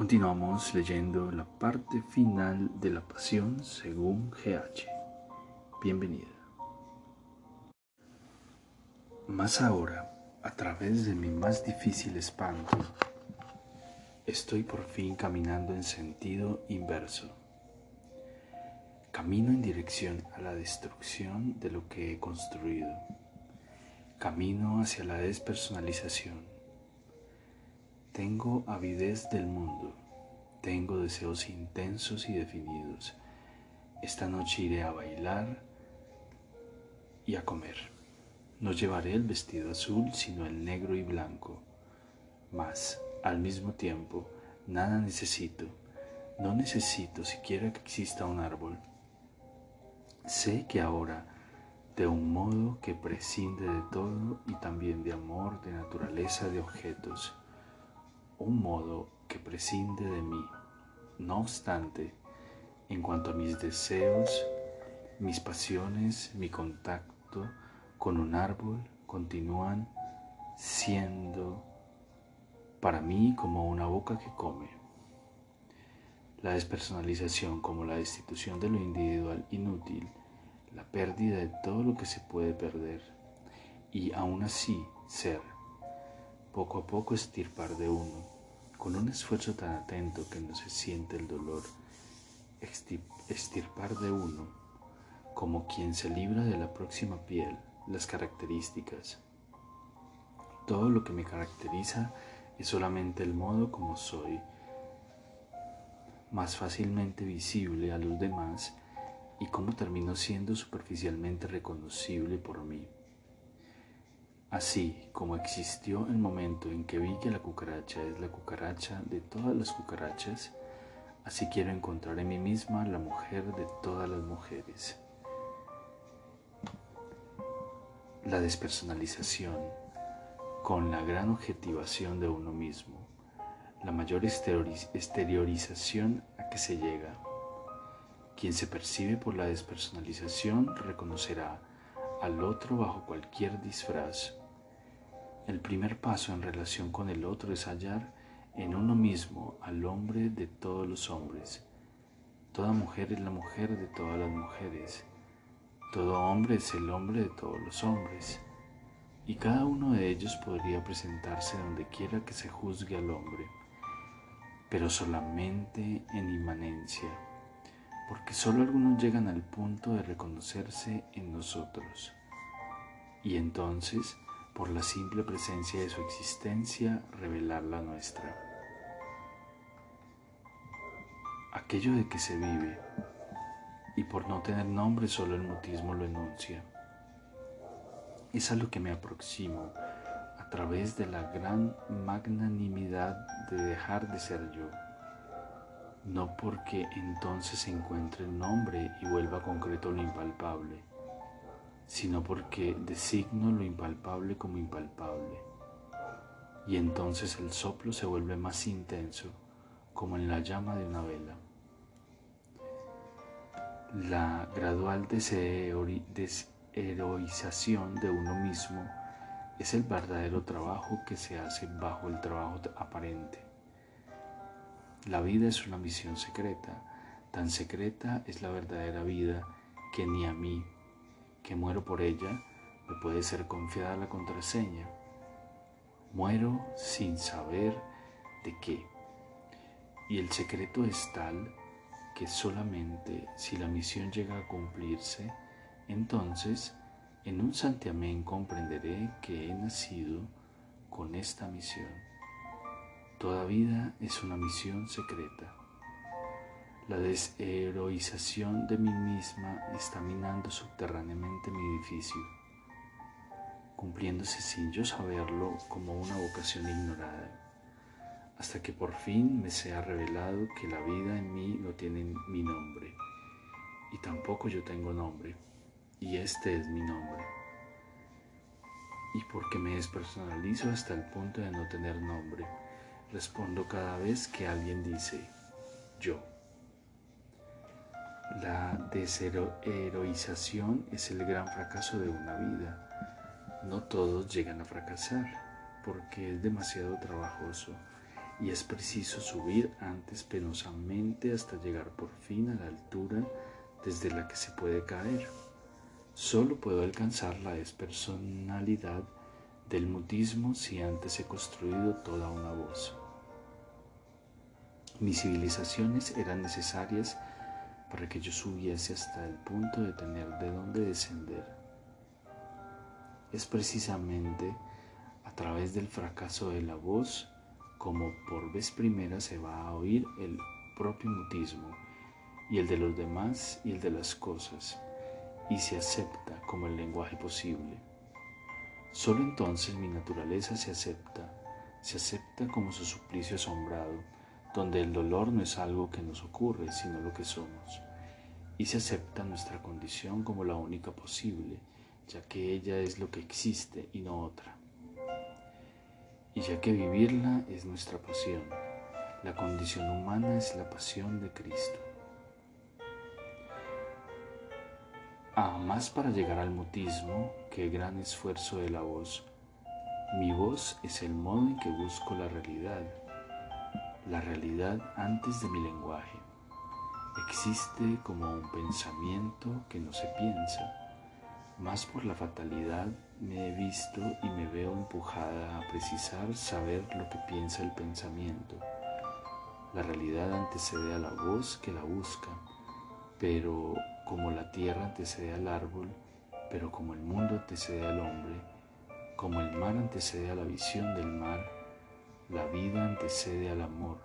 Continuamos leyendo la parte final de la Pasión según GH. Bienvenida. Más ahora, a través de mi más difícil espanto, estoy por fin caminando en sentido inverso. Camino en dirección a la destrucción de lo que he construido. Camino hacia la despersonalización tengo avidez del mundo, tengo deseos intensos y definidos. Esta noche iré a bailar y a comer. No llevaré el vestido azul, sino el negro y blanco. Mas, al mismo tiempo, nada necesito. No necesito siquiera que exista un árbol. Sé que ahora, de un modo que prescinde de todo y también de amor, de naturaleza, de objetos, un modo que prescinde de mí. No obstante, en cuanto a mis deseos, mis pasiones, mi contacto con un árbol continúan siendo para mí como una boca que come. La despersonalización como la destitución de lo individual inútil, la pérdida de todo lo que se puede perder y aún así ser poco a poco estirpar de uno, con un esfuerzo tan atento que no se siente el dolor, estirpar de uno, como quien se libra de la próxima piel, las características. Todo lo que me caracteriza es solamente el modo como soy, más fácilmente visible a los demás y cómo termino siendo superficialmente reconocible por mí. Así como existió el momento en que vi que la cucaracha es la cucaracha de todas las cucarachas, así quiero encontrar en mí misma la mujer de todas las mujeres. La despersonalización, con la gran objetivación de uno mismo, la mayor exteriorización a que se llega. Quien se percibe por la despersonalización reconocerá al otro bajo cualquier disfraz el primer paso en relación con el otro es hallar en uno mismo al hombre de todos los hombres. Toda mujer es la mujer de todas las mujeres. Todo hombre es el hombre de todos los hombres. Y cada uno de ellos podría presentarse donde quiera que se juzgue al hombre, pero solamente en inmanencia, porque solo algunos llegan al punto de reconocerse en nosotros. Y entonces, por la simple presencia de su existencia, revelar la nuestra. Aquello de que se vive, y por no tener nombre solo el mutismo lo enuncia. Es a lo que me aproximo a través de la gran magnanimidad de dejar de ser yo, no porque entonces se encuentre el nombre y vuelva concreto lo impalpable, sino porque designo lo impalpable como impalpable. Y entonces el soplo se vuelve más intenso, como en la llama de una vela. La gradual desheroización de uno mismo es el verdadero trabajo que se hace bajo el trabajo aparente. La vida es una misión secreta, tan secreta es la verdadera vida que ni a mí que muero por ella, me puede ser confiada la contraseña. Muero sin saber de qué. Y el secreto es tal que solamente si la misión llega a cumplirse, entonces en un santiamén comprenderé que he nacido con esta misión. Toda vida es una misión secreta. La desheroización de mí misma está minando subterráneamente mi edificio, cumpliéndose sin yo saberlo como una vocación ignorada, hasta que por fin me sea revelado que la vida en mí no tiene mi nombre, y tampoco yo tengo nombre, y este es mi nombre. Y porque me despersonalizo hasta el punto de no tener nombre, respondo cada vez que alguien dice yo. La desheroización es el gran fracaso de una vida. No todos llegan a fracasar porque es demasiado trabajoso y es preciso subir antes penosamente hasta llegar por fin a la altura desde la que se puede caer. Solo puedo alcanzar la despersonalidad del mutismo si antes he construido toda una voz. Mis civilizaciones eran necesarias para que yo subiese hasta el punto de tener de dónde descender. Es precisamente a través del fracaso de la voz como por vez primera se va a oír el propio mutismo y el de los demás y el de las cosas, y se acepta como el lenguaje posible. Solo entonces mi naturaleza se acepta, se acepta como su suplicio asombrado, donde el dolor no es algo que nos ocurre, sino lo que somos, y se acepta nuestra condición como la única posible, ya que ella es lo que existe y no otra. Y ya que vivirla es nuestra pasión, la condición humana es la pasión de Cristo. Ah, más para llegar al mutismo el gran esfuerzo de la voz. Mi voz es el modo en que busco la realidad, la realidad antes de mi lenguaje. Existe como un pensamiento que no se piensa. Más por la fatalidad me he visto y me veo empujada a precisar saber lo que piensa el pensamiento. La realidad antecede a la voz que la busca, pero como la tierra antecede al árbol, pero como el mundo antecede al hombre, como el mar antecede a la visión del mar, la vida antecede al amor,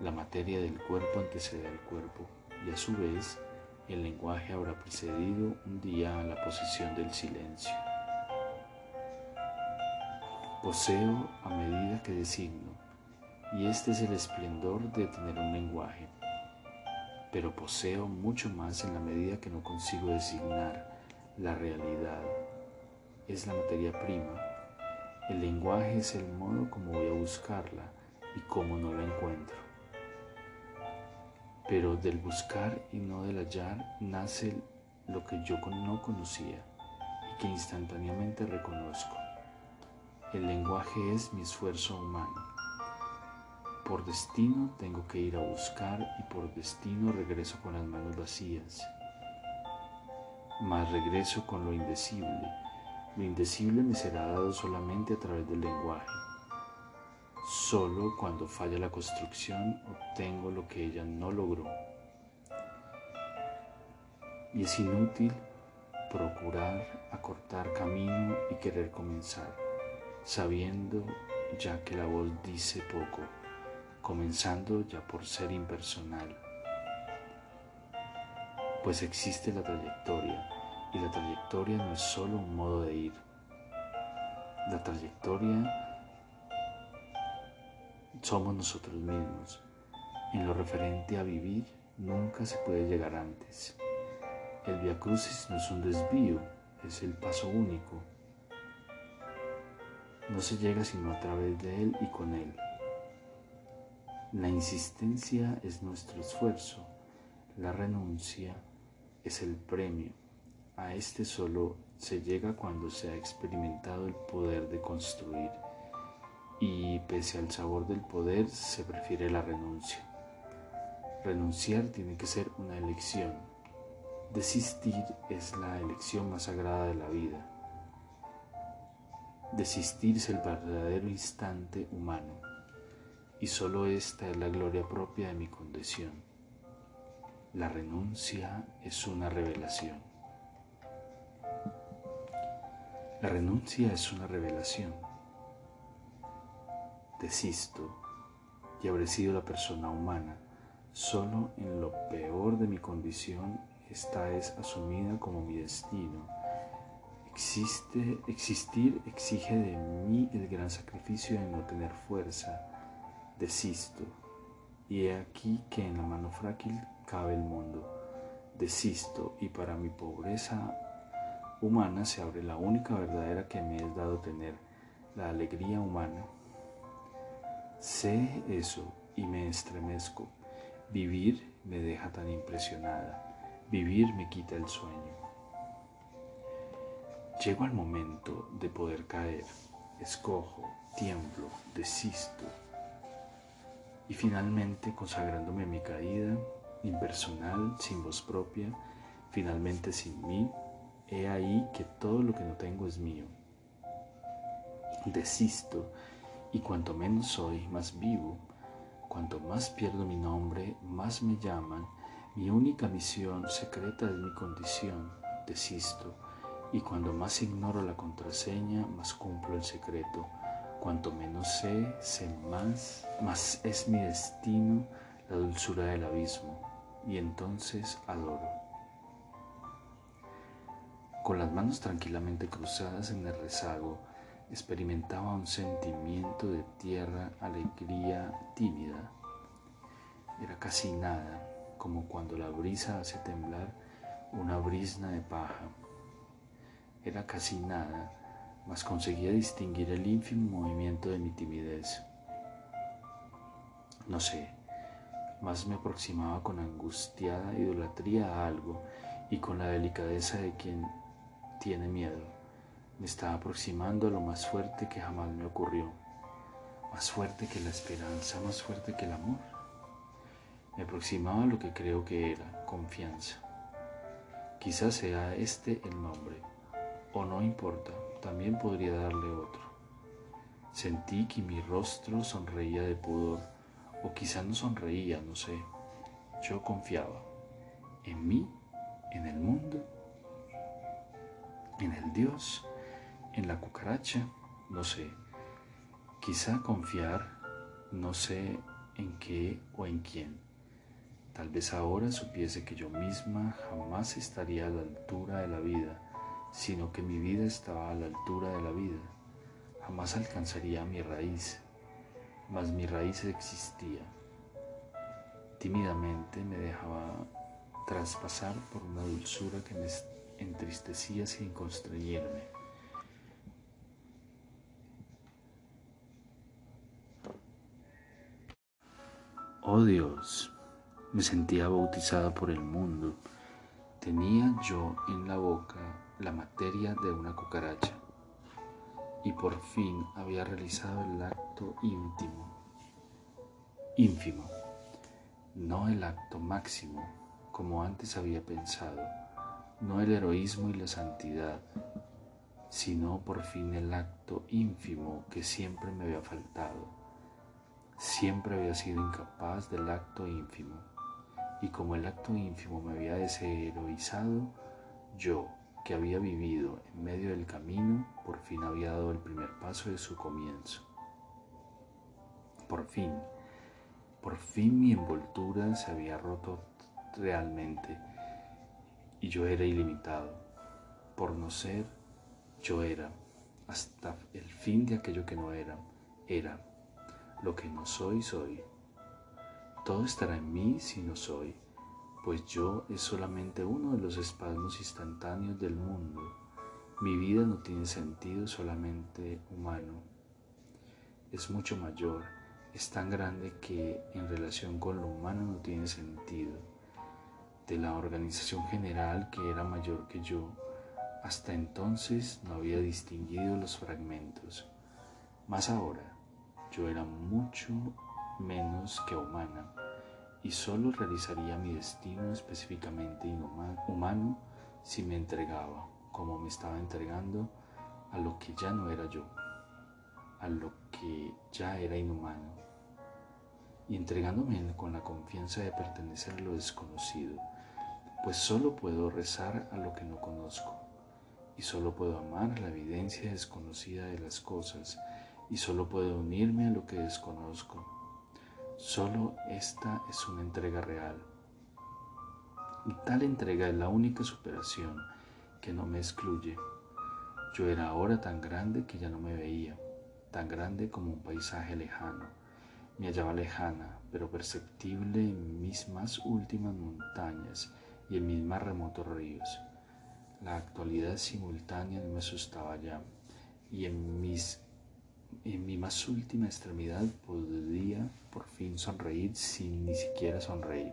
la materia del cuerpo antecede al cuerpo, y a su vez el lenguaje habrá precedido un día a la posición del silencio. Poseo a medida que designo, y este es el esplendor de tener un lenguaje pero poseo mucho más en la medida que no consigo designar la realidad. Es la materia prima. El lenguaje es el modo como voy a buscarla y cómo no la encuentro. Pero del buscar y no del hallar nace lo que yo no conocía y que instantáneamente reconozco. El lenguaje es mi esfuerzo humano por destino tengo que ir a buscar y por destino regreso con las manos vacías. Mas regreso con lo indecible. Lo indecible me será dado solamente a través del lenguaje. Solo cuando falla la construcción obtengo lo que ella no logró. Y es inútil procurar acortar camino y querer comenzar, sabiendo ya que la voz dice poco comenzando ya por ser impersonal. Pues existe la trayectoria la trayectoria no es solo un modo de ir. La trayectoria somos nosotros mismos. En lo referente a vivir, nunca se puede llegar antes. El Via Crucis no es un desvío, es el paso único. No se llega sino a través de él y con él. La insistencia es nuestro esfuerzo, la renuncia es el premio. A este solo se llega cuando se ha experimentado el poder de construir y pese al sabor del poder se prefiere la renuncia. Renunciar tiene que ser una elección. Desistir es la elección más sagrada de la vida. Desistir es el verdadero instante humano y solo esta es la gloria propia de mi condición. La renuncia es una revelación. La renuncia es una revelación. Desisto y habré sido la persona humana. Solo en lo peor de mi condición esta es asumida como mi destino. Existe, existir exige de mí el gran sacrificio de no tener fuerza Desisto. Y he aquí que en la mano frágil cabe el mundo. Desisto y para mi pobreza humana se abre la única verdadera que me es dado tener, la alegría humana. Sé eso y me estremezco. Vivir me deja tan impresionada. Vivir me quita el sueño. Llego al momento de poder caer. Escojo, tiemblo, desisto y finalmente consagrándome a mi caída, impersonal, sin voz propia, finalmente sin mí, he ahí que todo lo que no tengo es mío. Desisto y cuanto menos soy, más vivo, cuanto más pierdo mi nombre, más me llaman, mi única misión secreta es mi condición, desisto, y cuando más ignoro la contraseña, más cumplo el secreto. Cuanto menos sé, sé más, más es mi destino la dulzura del abismo, y entonces adoro. Con las manos tranquilamente cruzadas en el rezago, experimentaba un sentimiento de tierra, alegría tímida. Era casi nada, como cuando la brisa hace temblar una brisna de paja. Era casi nada, mas conseguía distinguir el ínfimo movimiento de mi timidez. No sé, más me aproximaba con angustiada idolatría a algo y con la delicadeza de quien tiene miedo. Me estaba aproximando a lo más fuerte que jamás me ocurrió, más fuerte que la esperanza, más fuerte que el amor. Me aproximaba a lo que creo que era, confianza. Quizás sea este el nombre, o no importa, también podría darle otro. Sentí que mi rostro sonreía de pudor, o quizás no sonreía, no sé. Yo confiaba en mí, en el mundo, en el Dios en la cucaracha, no sé. Quizá confiar, no sé en qué o en quién. Tal vez ahora supiese que yo misma jamás estaría a la altura de la vida, sino que mi vida estaba a la altura de la vida. Jamás alcanzaría mi raíz, mas mi raíz existía. Tímidamente me dejaba traspasar por una dulzura que me entristecía sin constreñirme. Oh Dios, me sentía bautizada por el mundo. Tenía yo en la boca la materia de una cucaracha y por fin había realizado el acto íntimo, ínfimo, no el acto máximo como antes había pensado, no el heroísmo y la santidad, sino por fin el acto ínfimo que siempre me había faltado. Siempre había sido incapaz del acto ínfimo, y como el acto ínfimo me había desheroizado, yo, que había vivido en medio del camino, por fin había dado el primer paso de su comienzo. Por fin, por fin mi envoltura se había roto realmente y yo era ilimitado. Por no ser, yo era, hasta el fin de aquello que no era, era lo que no soy, soy. Todo estará en mí si no soy, pues yo es solamente uno de los espasmos instantáneos del mundo. Mi vida no tiene sentido solamente humano. Es mucho mayor, es tan grande que en relación con lo humano no tiene sentido. De la organización general que era mayor que yo, hasta entonces no había distinguido los fragmentos. Más ahora, yo era mucho menos que humana y solo realizaría mi destino específicamente humano si me entregaba, como me estaba entregando, a lo que ya no era yo, a lo que ya era inhumano, y entregándome con la confianza de pertenecer a lo desconocido, pues solo puedo rezar a lo que no conozco, y solo puedo amar la evidencia desconocida de las cosas, y solo puedo unirme a lo que desconozco. Solo esta es una entrega real. Y tal entrega es la única superación que no me excluye. Yo era ahora tan grande que ya no me veía, tan grande como un paisaje lejano. Me hallaba lejana, pero perceptible en mis más últimas montañas y en mis más remotos ríos. La actualidad simultánea me asustaba ya, y en mis en mi más última extremidad podría por fin sonreír sin ni siquiera sonreír.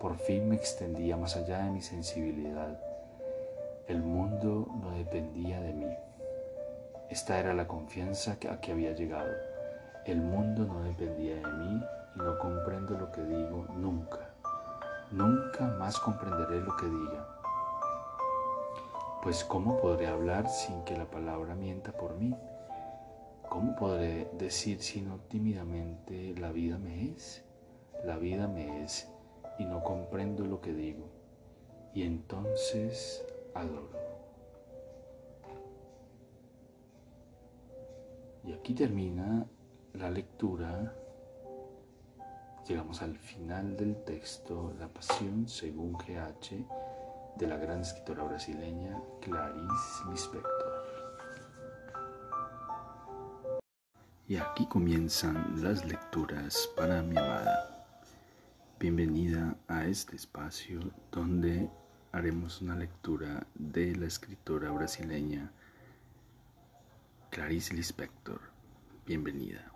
Por fin me extendía más allá de mi sensibilidad. El mundo no dependía de mí. Esta era la confianza a que había llegado. El mundo no dependía de mí y no comprendo lo que digo nunca. Nunca más comprenderé lo que diga. Pues ¿cómo podré hablar sin que la palabra mienta por mí? ¿Cómo podré decir sino tímidamente la vida me es? La vida me es y no comprendo lo que digo. Y entonces adoro. Y aquí termina la lectura. Llegamos al final del texto, La Pasión según GH, de la gran escritora brasileña Clarice Lispector. Y aquí comienzan las lecturas para mi amada. Bienvenida a este espacio donde haremos una lectura de la escritora brasileña Clarice Lispector. Bienvenida.